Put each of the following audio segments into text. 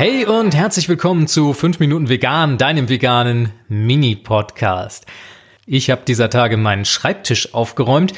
Hey und herzlich willkommen zu 5 Minuten Vegan, deinem veganen Mini-Podcast. Ich habe dieser Tage meinen Schreibtisch aufgeräumt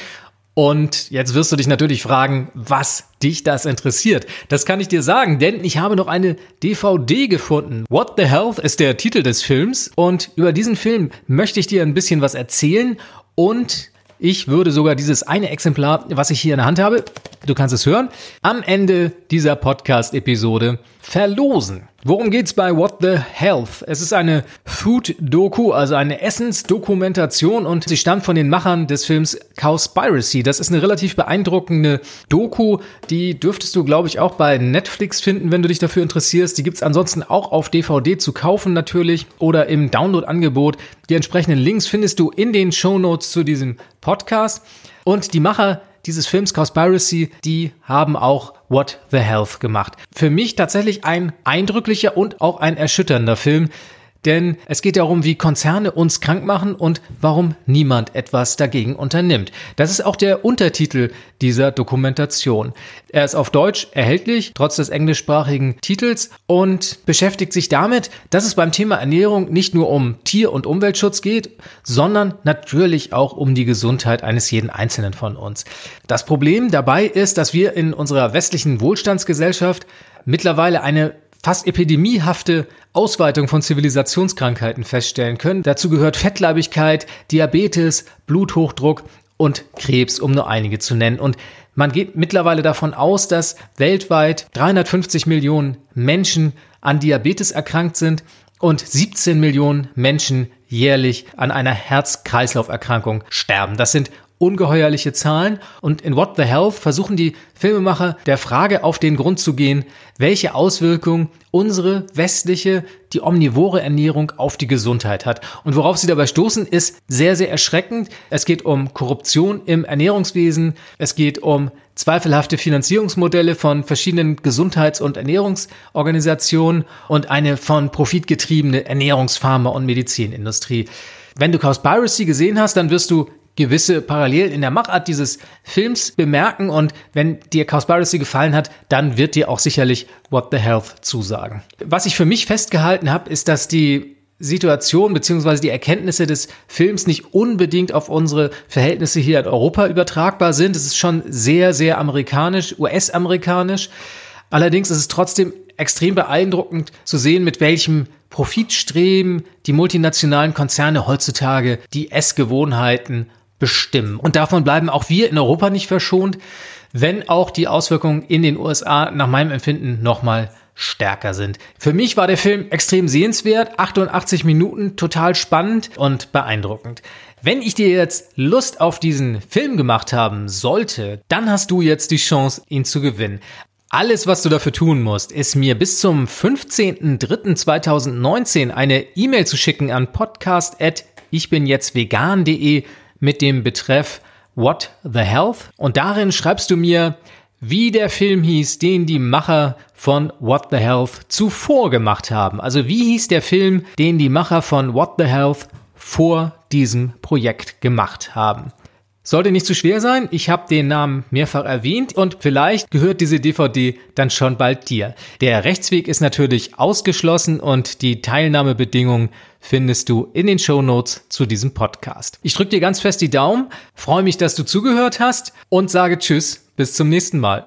und jetzt wirst du dich natürlich fragen, was dich das interessiert. Das kann ich dir sagen, denn ich habe noch eine DVD gefunden. What the Health ist der Titel des Films und über diesen Film möchte ich dir ein bisschen was erzählen und ich würde sogar dieses eine Exemplar, was ich hier in der Hand habe, du kannst es hören, am Ende dieser Podcast-Episode verlosen. Worum geht's bei What the Health? Es ist eine Food-Doku, also eine Essensdokumentation und sie stammt von den Machern des Films Cowspiracy. Das ist eine relativ beeindruckende Doku, die dürftest du, glaube ich, auch bei Netflix finden, wenn du dich dafür interessierst. Die gibt's ansonsten auch auf DVD zu kaufen natürlich oder im Download-Angebot. Die entsprechenden Links findest du in den Show Notes zu diesem Podcast. Und die Macher dieses Films Conspiracy, die haben auch What the Health gemacht. Für mich tatsächlich ein eindrücklicher und auch ein erschütternder Film, denn es geht darum, wie Konzerne uns krank machen und warum niemand etwas dagegen unternimmt. Das ist auch der Untertitel dieser Dokumentation. Er ist auf Deutsch erhältlich, trotz des englischsprachigen Titels und beschäftigt sich damit, dass es beim Thema Ernährung nicht nur um Tier- und Umweltschutz geht, sondern natürlich auch um die Gesundheit eines jeden Einzelnen von uns. Das Problem dabei ist, dass wir in unserer westlichen Wohlstandsgesellschaft mittlerweile eine fast epidemiehafte Ausweitung von Zivilisationskrankheiten feststellen können. Dazu gehört Fettleibigkeit, Diabetes, Bluthochdruck und Krebs, um nur einige zu nennen. Und man geht mittlerweile davon aus, dass weltweit 350 Millionen Menschen an Diabetes erkrankt sind und 17 Millionen Menschen jährlich an einer Herz-Kreislauf-Erkrankung sterben. Das sind ungeheuerliche Zahlen und in What the Health versuchen die Filmemacher der Frage auf den Grund zu gehen, welche Auswirkungen unsere westliche, die omnivore Ernährung auf die Gesundheit hat. Und worauf sie dabei stoßen, ist sehr, sehr erschreckend. Es geht um Korruption im Ernährungswesen, es geht um zweifelhafte Finanzierungsmodelle von verschiedenen Gesundheits- und Ernährungsorganisationen und eine von Profit getriebene Ernährungspharma- und Medizinindustrie. Wenn du Cowspiracy gesehen hast, dann wirst du gewisse Parallelen in der Machart dieses Films bemerken und wenn dir Cowspiracy gefallen hat, dann wird dir auch sicherlich What the Health zusagen. Was ich für mich festgehalten habe, ist, dass die Situation bzw. die Erkenntnisse des Films nicht unbedingt auf unsere Verhältnisse hier in Europa übertragbar sind. Es ist schon sehr, sehr amerikanisch, US-amerikanisch. Allerdings ist es trotzdem extrem beeindruckend zu sehen, mit welchem Profitstreben die multinationalen Konzerne heutzutage die Essgewohnheiten bestimmen. Und davon bleiben auch wir in Europa nicht verschont, wenn auch die Auswirkungen in den USA nach meinem Empfinden nochmal stärker sind. Für mich war der Film extrem sehenswert, 88 Minuten, total spannend und beeindruckend. Wenn ich dir jetzt Lust auf diesen Film gemacht haben sollte, dann hast du jetzt die Chance, ihn zu gewinnen. Alles, was du dafür tun musst, ist mir bis zum 15.03.2019 eine E-Mail zu schicken an podcast.ichbinjetztvegan.de mit dem Betreff What the Health und darin schreibst du mir, wie der Film hieß, den die Macher von What the Health zuvor gemacht haben. Also wie hieß der Film, den die Macher von What the Health vor diesem Projekt gemacht haben. Sollte nicht zu schwer sein, ich habe den Namen mehrfach erwähnt und vielleicht gehört diese DVD dann schon bald dir. Der Rechtsweg ist natürlich ausgeschlossen und die Teilnahmebedingungen findest du in den Show Notes zu diesem Podcast. Ich drücke dir ganz fest die Daumen, freue mich, dass du zugehört hast und sage Tschüss, bis zum nächsten Mal.